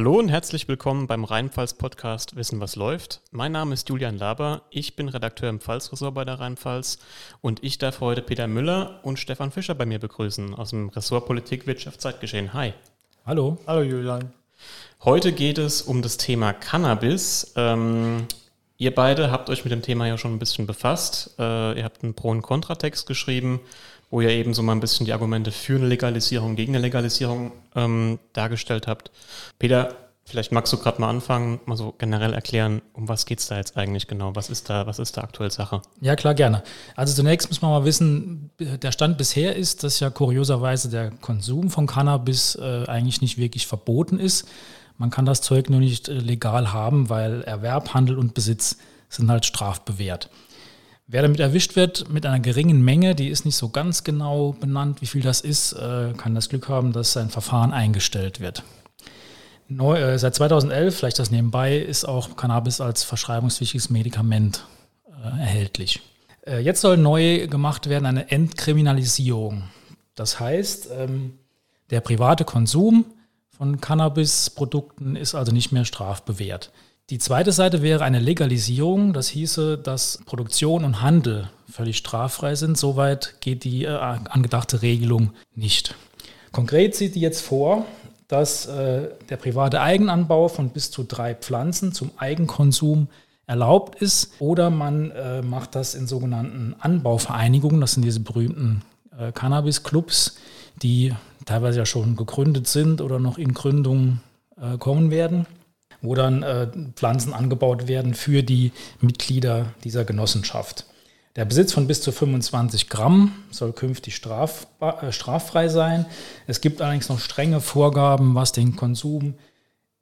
Hallo und herzlich willkommen beim Rheinpfalz-Podcast Wissen, was läuft. Mein Name ist Julian Laber, ich bin Redakteur im Pfalzressort bei der Rheinpfalz und ich darf heute Peter Müller und Stefan Fischer bei mir begrüßen aus dem Ressort Politik, Wirtschaft, Zeitgeschehen. Hi. Hallo. Hallo Julian. Heute geht es um das Thema Cannabis. Ähm, ihr beide habt euch mit dem Thema ja schon ein bisschen befasst. Äh, ihr habt einen Pro- und Kontratext geschrieben wo ihr eben so mal ein bisschen die Argumente für eine Legalisierung, gegen eine Legalisierung ähm, dargestellt habt. Peter, vielleicht magst du gerade mal anfangen, mal so generell erklären, um was geht es da jetzt eigentlich genau? Was ist da, was ist da aktuell Sache? Ja, klar, gerne. Also zunächst muss man mal wissen, der Stand bisher ist, dass ja kurioserweise der Konsum von Cannabis äh, eigentlich nicht wirklich verboten ist. Man kann das Zeug nur nicht äh, legal haben, weil Erwerb, Handel und Besitz sind halt strafbewehrt. Wer damit erwischt wird mit einer geringen Menge, die ist nicht so ganz genau benannt, wie viel das ist, äh, kann das Glück haben, dass sein Verfahren eingestellt wird. Neu, äh, seit 2011, vielleicht das nebenbei, ist auch Cannabis als verschreibungspflichtiges Medikament äh, erhältlich. Äh, jetzt soll neu gemacht werden eine Entkriminalisierung. Das heißt, ähm, der private Konsum von Cannabisprodukten ist also nicht mehr strafbewehrt. Die zweite Seite wäre eine Legalisierung. Das hieße, dass Produktion und Handel völlig straffrei sind. Soweit geht die äh, angedachte Regelung nicht. Konkret sieht die jetzt vor, dass äh, der private Eigenanbau von bis zu drei Pflanzen zum Eigenkonsum erlaubt ist oder man äh, macht das in sogenannten Anbauvereinigungen. Das sind diese berühmten äh, Cannabis-Clubs, die teilweise ja schon gegründet sind oder noch in Gründung äh, kommen werden wo dann äh, Pflanzen angebaut werden für die Mitglieder dieser Genossenschaft. Der Besitz von bis zu 25 Gramm soll künftig straf, äh, straffrei sein. Es gibt allerdings noch strenge Vorgaben, was den Konsum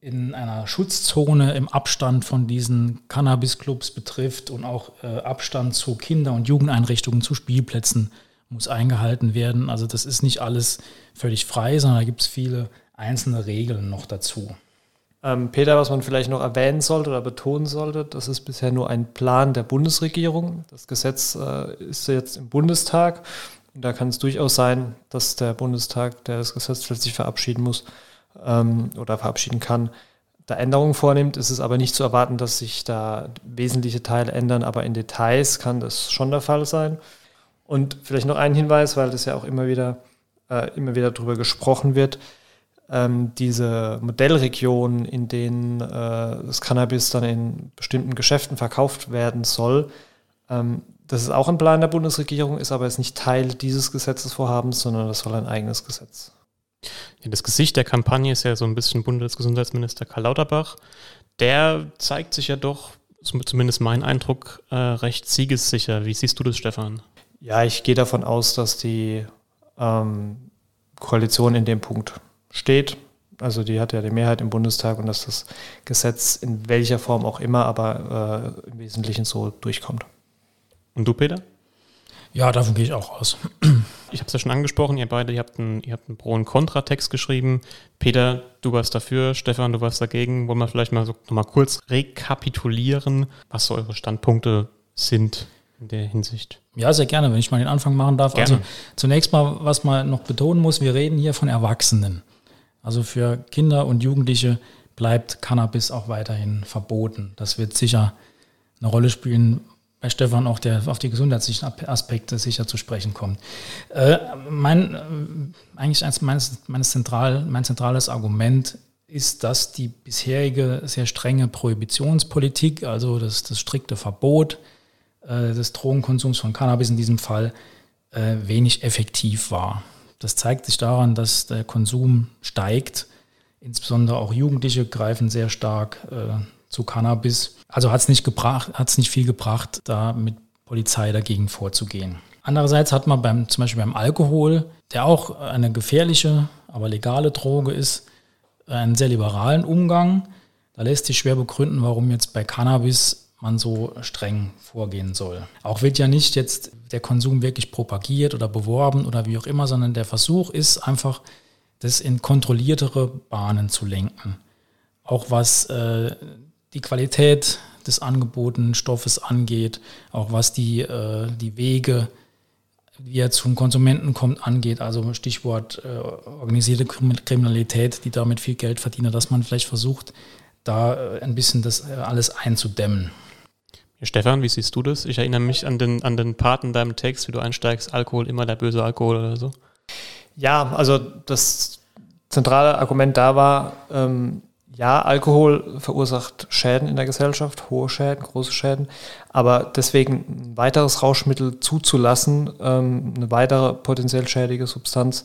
in einer Schutzzone im Abstand von diesen Cannabis-Clubs betrifft und auch äh, Abstand zu Kinder- und Jugendeinrichtungen, zu Spielplätzen muss eingehalten werden. Also das ist nicht alles völlig frei, sondern da gibt es viele einzelne Regeln noch dazu. Ähm, Peter, was man vielleicht noch erwähnen sollte oder betonen sollte, das ist bisher nur ein Plan der Bundesregierung. Das Gesetz äh, ist jetzt im Bundestag und da kann es durchaus sein, dass der Bundestag, der das Gesetz plötzlich verabschieden muss ähm, oder verabschieden kann, da Änderungen vornimmt. Es ist aber nicht zu erwarten, dass sich da wesentliche Teile ändern, aber in Details kann das schon der Fall sein. Und vielleicht noch ein Hinweis, weil das ja auch immer wieder, äh, immer wieder darüber gesprochen wird ähm, diese Modellregionen, in denen äh, das Cannabis dann in bestimmten Geschäften verkauft werden soll, ähm, das ist auch ein Plan der Bundesregierung, ist aber jetzt nicht Teil dieses Gesetzesvorhabens, sondern das soll ein eigenes Gesetz. Ja, das Gesicht der Kampagne ist ja so ein bisschen Bundesgesundheitsminister Karl Lauterbach. Der zeigt sich ja doch, zumindest mein Eindruck, äh, recht siegessicher. Wie siehst du das, Stefan? Ja, ich gehe davon aus, dass die ähm, Koalition in dem Punkt steht. Also die hat ja die Mehrheit im Bundestag und dass das Gesetz in welcher Form auch immer, aber äh, im Wesentlichen so durchkommt. Und du, Peter? Ja, davon gehe ich auch aus. Ich habe es ja schon angesprochen, ihr beide, ihr habt einen, ihr habt einen Pro- und Kontratext geschrieben. Peter, du warst dafür, Stefan, du warst dagegen. Wollen wir vielleicht mal so nochmal kurz rekapitulieren, was so eure Standpunkte sind in der Hinsicht? Ja, sehr gerne, wenn ich mal den Anfang machen darf. Gerne. Also zunächst mal, was man noch betonen muss, wir reden hier von Erwachsenen. Also für Kinder und Jugendliche bleibt Cannabis auch weiterhin verboten. Das wird sicher eine Rolle spielen, bei Stefan auch der auf die gesundheitlichen Aspekte sicher zu sprechen kommt. Äh, mein, äh, eigentlich eins meines, meines zentral, mein zentrales Argument ist, dass die bisherige sehr strenge Prohibitionspolitik, also das, das strikte Verbot äh, des Drogenkonsums von Cannabis in diesem Fall, äh, wenig effektiv war. Das zeigt sich daran, dass der Konsum steigt. Insbesondere auch Jugendliche greifen sehr stark äh, zu Cannabis. Also hat es nicht gebracht, hat es nicht viel gebracht, da mit Polizei dagegen vorzugehen. Andererseits hat man beim, zum Beispiel beim Alkohol, der auch eine gefährliche, aber legale Droge ist, einen sehr liberalen Umgang. Da lässt sich schwer begründen, warum jetzt bei Cannabis man so streng vorgehen soll. Auch wird ja nicht jetzt der Konsum wirklich propagiert oder beworben oder wie auch immer, sondern der Versuch ist einfach, das in kontrolliertere Bahnen zu lenken. Auch was äh, die Qualität des angebotenen Stoffes angeht, auch was die, äh, die Wege wie er zum Konsumenten kommt, angeht. Also Stichwort äh, organisierte Kriminalität, die damit viel Geld verdienen, dass man vielleicht versucht, da äh, ein bisschen das äh, alles einzudämmen. Stefan, wie siehst du das? Ich erinnere mich an den, an den Part in deinem Text, wie du einsteigst, Alkohol, immer der böse Alkohol oder so. Ja, also das zentrale Argument da war, ähm, ja, Alkohol verursacht Schäden in der Gesellschaft, hohe Schäden, große Schäden, aber deswegen ein weiteres Rauschmittel zuzulassen, ähm, eine weitere potenziell schädige Substanz,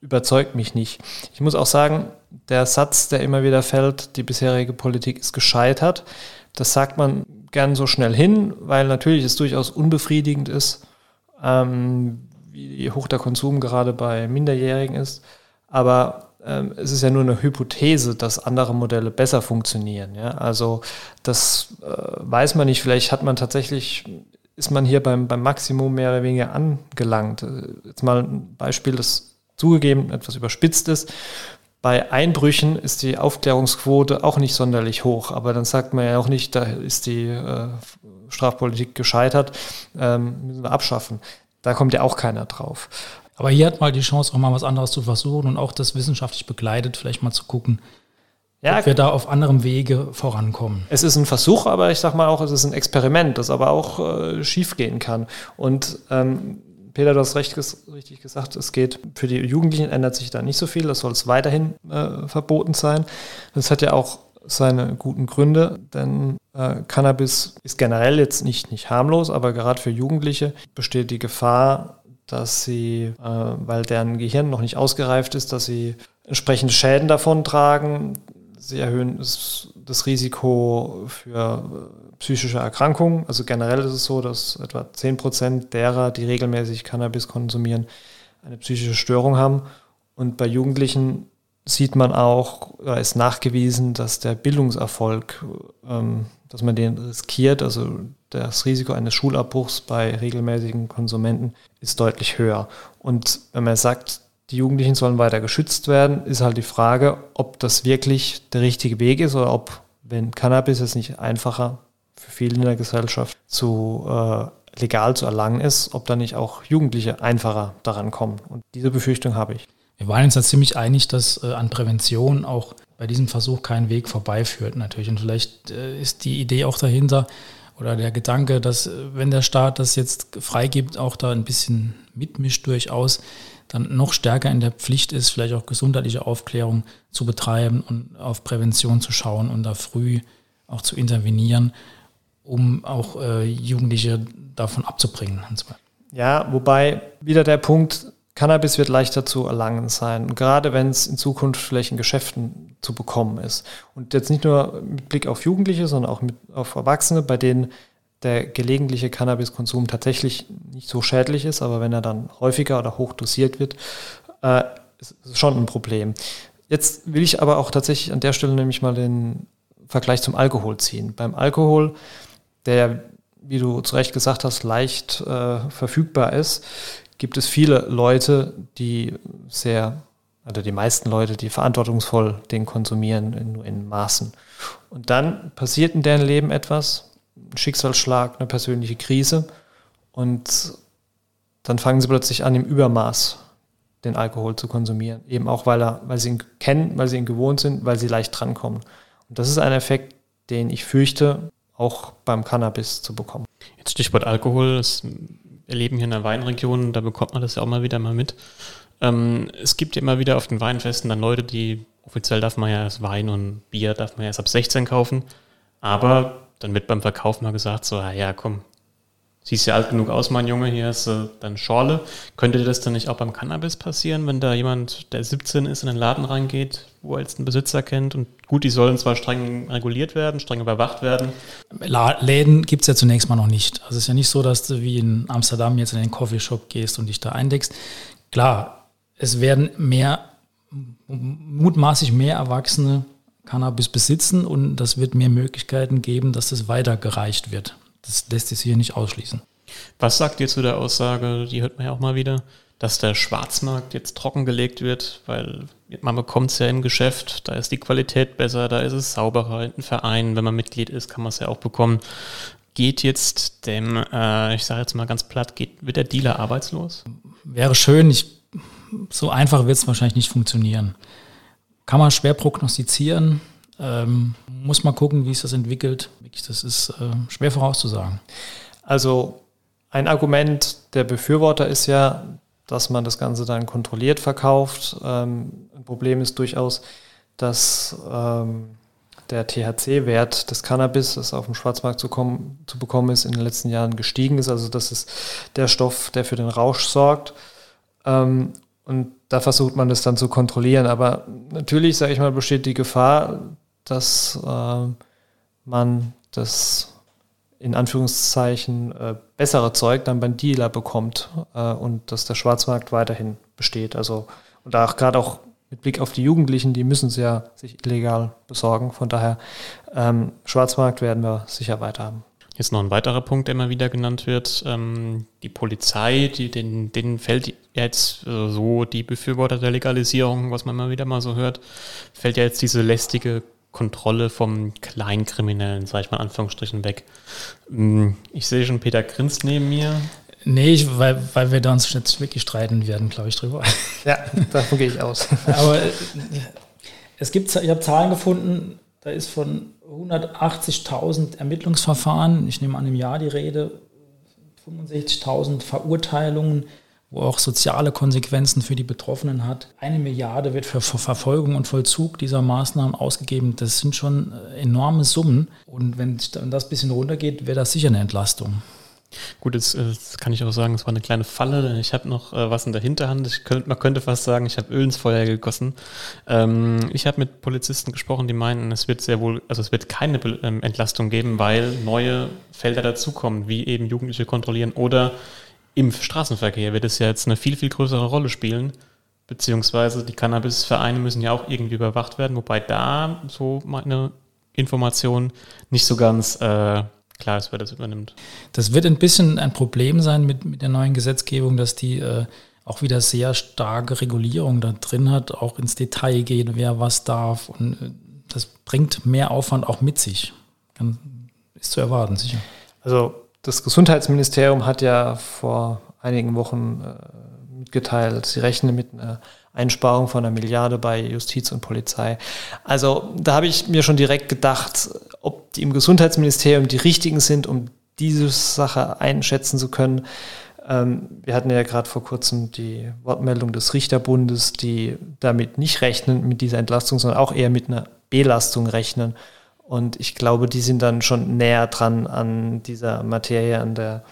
überzeugt mich nicht. Ich muss auch sagen, der Satz, der immer wieder fällt, die bisherige Politik ist gescheitert, das sagt man gern so schnell hin, weil natürlich es durchaus unbefriedigend ist, ähm, wie hoch der Konsum gerade bei Minderjährigen ist. Aber ähm, es ist ja nur eine Hypothese, dass andere Modelle besser funktionieren. Ja? Also das äh, weiß man nicht. Vielleicht hat man tatsächlich, ist man hier beim, beim Maximum mehr oder weniger angelangt. Äh, jetzt mal ein Beispiel, das zugegeben etwas überspitzt ist. Bei Einbrüchen ist die Aufklärungsquote auch nicht sonderlich hoch, aber dann sagt man ja auch nicht, da ist die äh, Strafpolitik gescheitert, ähm, müssen wir abschaffen. Da kommt ja auch keiner drauf. Aber hier hat mal die Chance, auch mal was anderes zu versuchen und auch das wissenschaftlich begleitet, vielleicht mal zu gucken, ja, ob wir da auf anderem Wege vorankommen. Es ist ein Versuch, aber ich sag mal auch, es ist ein Experiment, das aber auch äh, schief gehen kann. Und ähm, Peter, du hast recht, richtig gesagt, es geht für die Jugendlichen ändert sich da nicht so viel, das soll es weiterhin äh, verboten sein. Das hat ja auch seine guten Gründe, denn äh, Cannabis ist generell jetzt nicht, nicht harmlos, aber gerade für Jugendliche besteht die Gefahr, dass sie, äh, weil deren Gehirn noch nicht ausgereift ist, dass sie entsprechende Schäden davon tragen. Sie erhöhen das, Risiko für psychische Erkrankungen. Also generell ist es so, dass etwa 10 Prozent derer, die regelmäßig Cannabis konsumieren, eine psychische Störung haben. Und bei Jugendlichen sieht man auch, oder ist nachgewiesen, dass der Bildungserfolg, ähm, dass man den riskiert, also das Risiko eines Schulabbruchs bei regelmäßigen Konsumenten ist deutlich höher. Und wenn man sagt, die Jugendlichen sollen weiter geschützt werden, ist halt die Frage, ob das wirklich der richtige Weg ist oder ob, wenn Cannabis jetzt nicht einfacher für viele in der Gesellschaft zu äh, legal zu erlangen ist, ob da nicht auch Jugendliche einfacher daran kommen. Und diese Befürchtung habe ich. Wir waren uns da ziemlich einig, dass äh, an Prävention auch bei diesem Versuch kein Weg vorbeiführt natürlich. Und vielleicht äh, ist die Idee auch dahinter oder der Gedanke, dass wenn der Staat das jetzt freigibt, auch da ein bisschen mitmischt durchaus, dann noch stärker in der Pflicht ist, vielleicht auch gesundheitliche Aufklärung zu betreiben und auf Prävention zu schauen und da früh auch zu intervenieren um auch äh, Jugendliche davon abzubringen. Ja, wobei wieder der Punkt, Cannabis wird leichter zu erlangen sein, gerade wenn es in Zukunft vielleicht in Geschäften zu bekommen ist. Und jetzt nicht nur mit Blick auf Jugendliche, sondern auch mit, auf Erwachsene, bei denen der gelegentliche Cannabiskonsum tatsächlich nicht so schädlich ist, aber wenn er dann häufiger oder hoch dosiert wird, äh, ist es schon ein Problem. Jetzt will ich aber auch tatsächlich an der Stelle nämlich mal den Vergleich zum Alkohol ziehen. Beim Alkohol der, wie du zu Recht gesagt hast, leicht äh, verfügbar ist, gibt es viele Leute, die sehr, also die meisten Leute, die verantwortungsvoll den konsumieren in, in Maßen. Und dann passiert in deren Leben etwas, ein Schicksalsschlag, eine persönliche Krise und dann fangen sie plötzlich an, im Übermaß den Alkohol zu konsumieren. Eben auch, weil, er, weil sie ihn kennen, weil sie ihn gewohnt sind, weil sie leicht drankommen. Und das ist ein Effekt, den ich fürchte, auch beim Cannabis zu bekommen. Jetzt Stichwort Alkohol. Das, wir leben hier in einer Weinregion, da bekommt man das ja auch mal wieder mal mit. Ähm, es gibt ja immer wieder auf den Weinfesten dann Leute, die offiziell darf man ja erst Wein und Bier darf man ja erst ab 16 kaufen. Aber dann wird beim Verkauf mal gesagt, so, ja komm, siehst ja alt genug aus, mein Junge, hier ist äh, dann Schorle. Könnte dir das dann nicht auch beim Cannabis passieren, wenn da jemand, der 17 ist, in den Laden reingeht, wo er jetzt einen Besitzer kennt? Und gut, die sollen zwar streng reguliert werden, streng überwacht werden. Läden gibt es ja zunächst mal noch nicht. Also es ist ja nicht so, dass du wie in Amsterdam jetzt in den Coffeeshop gehst und dich da eindeckst. Klar, es werden mehr, mutmaßlich mehr Erwachsene Cannabis besitzen und das wird mehr Möglichkeiten geben, dass das weitergereicht wird. Das lässt sich hier nicht ausschließen. Was sagt ihr zu der Aussage, die hört man ja auch mal wieder, dass der Schwarzmarkt jetzt trockengelegt wird, weil man bekommt es ja im Geschäft, da ist die Qualität besser, da ist es sauberer in Vereinen, wenn man Mitglied ist, kann man es ja auch bekommen. geht jetzt dem, äh, ich sage jetzt mal ganz platt, geht, wird der Dealer arbeitslos? Wäre schön, ich, so einfach wird es wahrscheinlich nicht funktionieren. Kann man schwer prognostizieren, ähm, muss man gucken, wie es das entwickelt. Das ist äh, schwer vorauszusagen. Also ein Argument der Befürworter ist ja, dass man das Ganze dann kontrolliert verkauft. Ähm, ein Problem ist durchaus, dass ähm, der THC-Wert des Cannabis, das auf dem Schwarzmarkt zu, kommen, zu bekommen ist, in den letzten Jahren gestiegen ist. Also das ist der Stoff, der für den Rausch sorgt. Ähm, und da versucht man das dann zu kontrollieren. Aber natürlich, sage ich mal, besteht die Gefahr, dass äh, man das in Anführungszeichen äh, bessere Zeug dann beim Dealer bekommt äh, und dass der Schwarzmarkt weiterhin besteht. Also und auch gerade auch mit Blick auf die Jugendlichen, die müssen es ja sich illegal besorgen. Von daher ähm, Schwarzmarkt werden wir sicher weiter haben. Jetzt noch ein weiterer Punkt, der immer wieder genannt wird. Ähm, die Polizei, die, den, denen fällt jetzt äh, so die Befürworter der Legalisierung, was man immer wieder mal so hört, fällt ja jetzt diese lästige Kontrolle vom Kleinkriminellen, sage ich mal in Anführungsstrichen, weg. Mm, ich sehe schon Peter grinst neben mir. Nee, ich, weil, weil wir da uns jetzt wirklich streiten werden, glaube ich, drüber. Ja, davon gehe ich aus. Aber äh, es gibt, ich habe Zahlen gefunden, da ist von 180.000 Ermittlungsverfahren, ich nehme an im Jahr die Rede, 65.000 Verurteilungen, wo auch soziale Konsequenzen für die Betroffenen hat. Eine Milliarde wird für Verfolgung und Vollzug dieser Maßnahmen ausgegeben. Das sind schon äh, enorme Summen. Und wenn das ein bisschen runtergeht, wäre das sicher eine Entlastung. Gut, jetzt, äh, jetzt, kann ich auch sagen, es war eine kleine Falle, ich habe noch äh, was in der Hinterhand. Könnt, man könnte fast sagen, ich habe Öl ins Feuer gegossen. Ähm, ich habe mit Polizisten gesprochen, die meinten, es wird sehr wohl, also es wird keine ähm, Entlastung geben, weil neue Felder dazukommen, wie eben Jugendliche kontrollieren oder im Straßenverkehr wird es ja jetzt eine viel, viel größere Rolle spielen. Beziehungsweise die Cannabis-Vereine müssen ja auch irgendwie überwacht werden, wobei da so meine Information nicht so ganz äh, klar ist, wer das übernimmt. Das wird ein bisschen ein Problem sein mit, mit der neuen Gesetzgebung, dass die äh, auch wieder sehr starke Regulierung da drin hat, auch ins Detail geht, wer was darf. Und äh, das bringt mehr Aufwand auch mit sich. Kann, ist zu erwarten, sicher. Also das Gesundheitsministerium hat ja vor einigen Wochen äh, mitgeteilt, sie rechnen mit einer Einsparung von einer Milliarde bei Justiz und Polizei. Also da habe ich mir schon direkt gedacht, ob die im Gesundheitsministerium die richtigen sind, um diese Sache einschätzen zu können. Ähm, wir hatten ja gerade vor kurzem die Wortmeldung des Richterbundes, die damit nicht rechnen mit dieser Entlastung, sondern auch eher mit einer Belastung rechnen. Und ich glaube, die sind dann schon näher dran an dieser Materie, an der,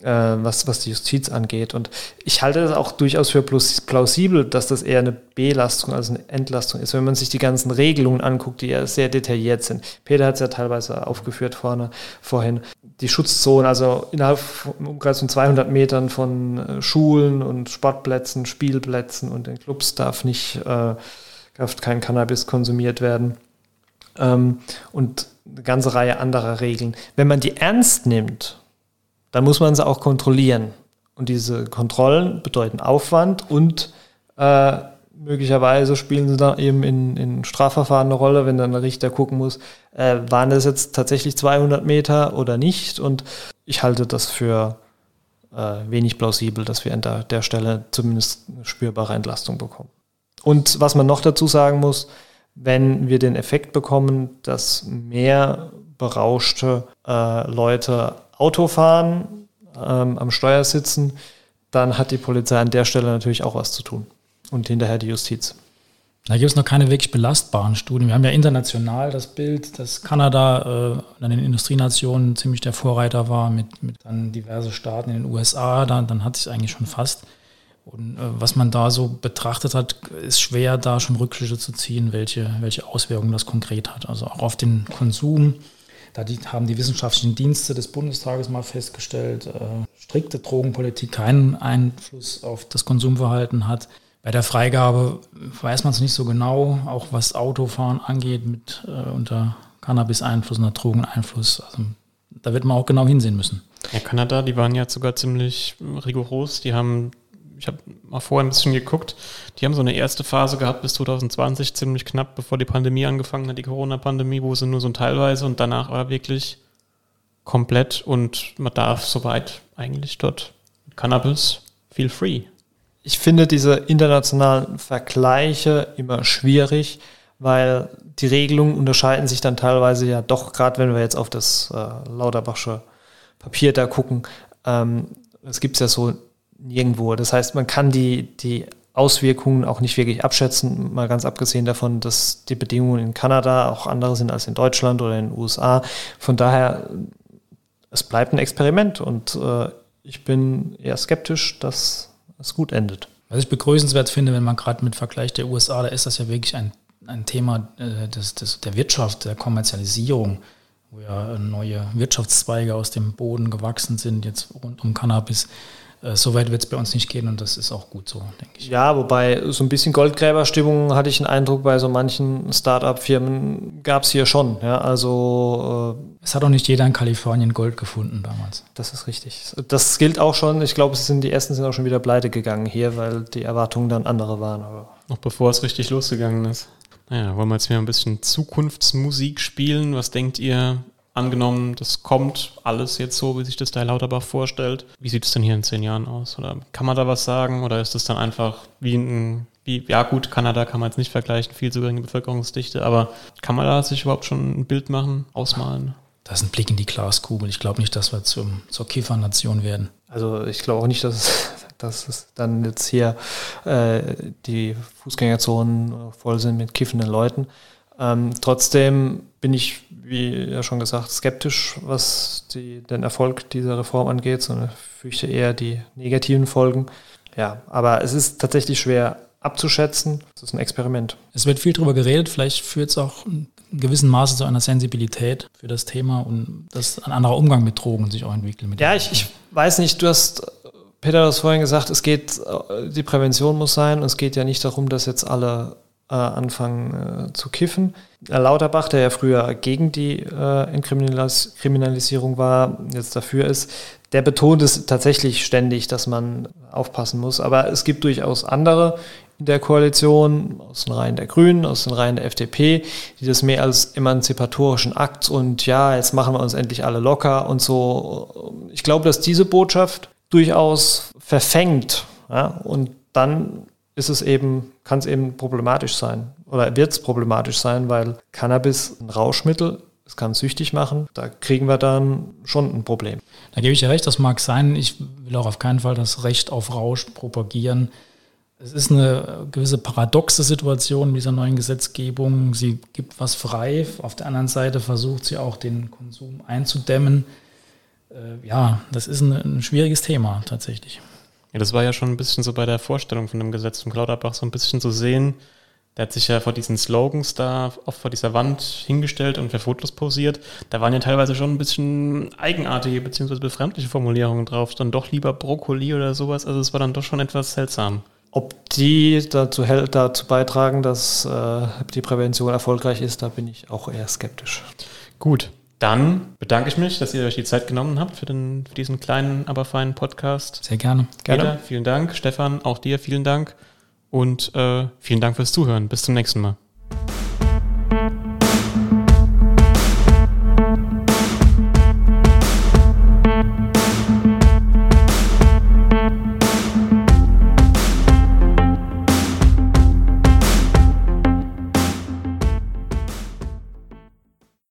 äh, was, was die Justiz angeht. Und ich halte das auch durchaus für plausibel, dass das eher eine Belastung als eine Entlastung ist, wenn man sich die ganzen Regelungen anguckt, die ja sehr detailliert sind. Peter hat es ja teilweise aufgeführt vorne, vorhin. Die Schutzzone, also innerhalb im Umkreis von 200 Metern von äh, Schulen und Sportplätzen, Spielplätzen und den Clubs darf nicht, äh, darf kein Cannabis konsumiert werden ähm, und eine ganze Reihe anderer Regeln. Wenn man die ernst nimmt, dann muss man sie auch kontrollieren. Und diese Kontrollen bedeuten Aufwand und äh, möglicherweise spielen sie dann eben in, in Strafverfahren eine Rolle, wenn dann der Richter gucken muss, äh, waren das jetzt tatsächlich 200 Meter oder nicht. Und ich halte das für äh, wenig plausibel, dass wir an der, der Stelle zumindest eine spürbare Entlastung bekommen. Und was man noch dazu sagen muss, wenn wir den Effekt bekommen, dass mehr berauschte äh, Leute Auto fahren, ähm, am Steuer sitzen, dann hat die Polizei an der Stelle natürlich auch was zu tun. Und hinterher die Justiz. Da gibt es noch keine wirklich belastbaren Studien. Wir haben ja international das Bild, dass Kanada äh, an den Industrienationen ziemlich der Vorreiter war mit, mit dann diverse Staaten in den USA. Dann, dann hat sich eigentlich schon fast. Und äh, was man da so betrachtet hat, ist schwer, da schon Rückschlüsse zu ziehen, welche, welche Auswirkungen das konkret hat. Also auch auf den Konsum. Da die, haben die wissenschaftlichen Dienste des Bundestages mal festgestellt, äh, strikte Drogenpolitik keinen Einfluss auf das Konsumverhalten hat. Bei der Freigabe weiß man es nicht so genau, auch was Autofahren angeht, mit äh, unter Cannabis-Einfluss, unter Drogeneinfluss. Also, da wird man auch genau hinsehen müssen. Ja, Kanada, die waren ja sogar ziemlich rigoros. Die haben ich habe mal vorher ein bisschen geguckt, die haben so eine erste Phase gehabt bis 2020, ziemlich knapp, bevor die Pandemie angefangen hat, die Corona-Pandemie, wo sie nur so teilweise und danach war wirklich komplett und man darf soweit eigentlich dort Cannabis feel free. Ich finde diese internationalen Vergleiche immer schwierig, weil die Regelungen unterscheiden sich dann teilweise ja doch, gerade wenn wir jetzt auf das äh, Lauterbachsche Papier da gucken, ähm, das gibt es ja so nirgendwo. Das heißt, man kann die, die Auswirkungen auch nicht wirklich abschätzen, mal ganz abgesehen davon, dass die Bedingungen in Kanada auch andere sind als in Deutschland oder in den USA. Von daher, es bleibt ein Experiment und äh, ich bin eher skeptisch, dass es gut endet. Was ich begrüßenswert finde, wenn man gerade mit Vergleich der USA, da ist das ja wirklich ein, ein Thema äh, des, des, der Wirtschaft, der Kommerzialisierung, wo ja neue Wirtschaftszweige aus dem Boden gewachsen sind, jetzt rund um Cannabis. Äh, so weit wird es bei uns nicht gehen und das ist auch gut so, denke ich. Ja, wobei so ein bisschen Goldgräberstimmung hatte ich einen Eindruck, bei so manchen Start-up-Firmen gab es hier schon. Ja, also äh, es hat auch nicht jeder in Kalifornien Gold gefunden damals. Das ist richtig. Das gilt auch schon. Ich glaube, es sind die ersten sind auch schon wieder pleite gegangen hier, weil die Erwartungen dann andere waren. Aber Noch bevor es richtig losgegangen ist. Naja, wollen wir jetzt wieder ein bisschen Zukunftsmusik spielen? Was denkt ihr? Angenommen, das kommt alles jetzt so, wie sich das der Lauterbach vorstellt. Wie sieht es denn hier in zehn Jahren aus? Oder kann man da was sagen? Oder ist es dann einfach wie ein, wie, ja gut, Kanada kann man jetzt nicht vergleichen, viel zu geringe Bevölkerungsdichte, aber kann man da sich überhaupt schon ein Bild machen, ausmalen? Das ist ein Blick in die Glaskugel. Ich glaube nicht, dass wir zum, zur Kiffernation werden. Also ich glaube auch nicht, dass es, dass es dann jetzt hier äh, die Fußgängerzonen voll sind mit kiffenden Leuten. Ähm, trotzdem bin ich, wie ja schon gesagt, skeptisch, was die, den Erfolg dieser Reform angeht, sondern fürchte eher die negativen Folgen. Ja, aber es ist tatsächlich schwer abzuschätzen. Es ist ein Experiment. Es wird viel darüber geredet, vielleicht führt es auch in gewissem Maße zu einer Sensibilität für das Thema und dass ein anderer Umgang mit Drogen sich auch entwickelt. ja, ich, ich weiß nicht, du hast Peter hat vorhin gesagt, es geht, die Prävention muss sein und es geht ja nicht darum, dass jetzt alle äh, anfangen äh, zu kiffen. Herr Lauterbach, der ja früher gegen die äh, Entkriminalisierung war, jetzt dafür ist, der betont es tatsächlich ständig, dass man aufpassen muss. Aber es gibt durchaus andere in der Koalition, aus den Reihen der Grünen, aus den Reihen der FDP, die das mehr als emanzipatorischen Akt und ja, jetzt machen wir uns endlich alle locker und so. Ich glaube, dass diese Botschaft durchaus verfängt. Ja, und dann ist es eben, kann es eben problematisch sein oder wird es problematisch sein, weil Cannabis ein Rauschmittel, es kann süchtig machen, da kriegen wir dann schon ein Problem. Da gebe ich ja recht, das mag sein. Ich will auch auf keinen Fall das Recht auf Rausch propagieren. Es ist eine gewisse paradoxe Situation dieser neuen Gesetzgebung. Sie gibt was frei, auf der anderen Seite versucht sie auch den Konsum einzudämmen. Äh, ja, das ist ein, ein schwieriges Thema tatsächlich. Ja, das war ja schon ein bisschen so bei der Vorstellung von dem Gesetz von Klauterbach so ein bisschen zu sehen. Der hat sich ja vor diesen Slogans da oft vor dieser Wand hingestellt und für Fotos posiert. Da waren ja teilweise schon ein bisschen eigenartige bzw. befremdliche Formulierungen drauf. Dann doch lieber Brokkoli oder sowas. Also es war dann doch schon etwas seltsam. Ob die dazu, dazu beitragen, dass äh, die Prävention erfolgreich ist, da bin ich auch eher skeptisch. Gut, dann bedanke ich mich, dass ihr euch die Zeit genommen habt für, den, für diesen kleinen, aber feinen Podcast. Sehr gerne. gerne. Peter, vielen Dank. Stefan, auch dir vielen Dank. Und äh, vielen Dank fürs Zuhören. Bis zum nächsten Mal.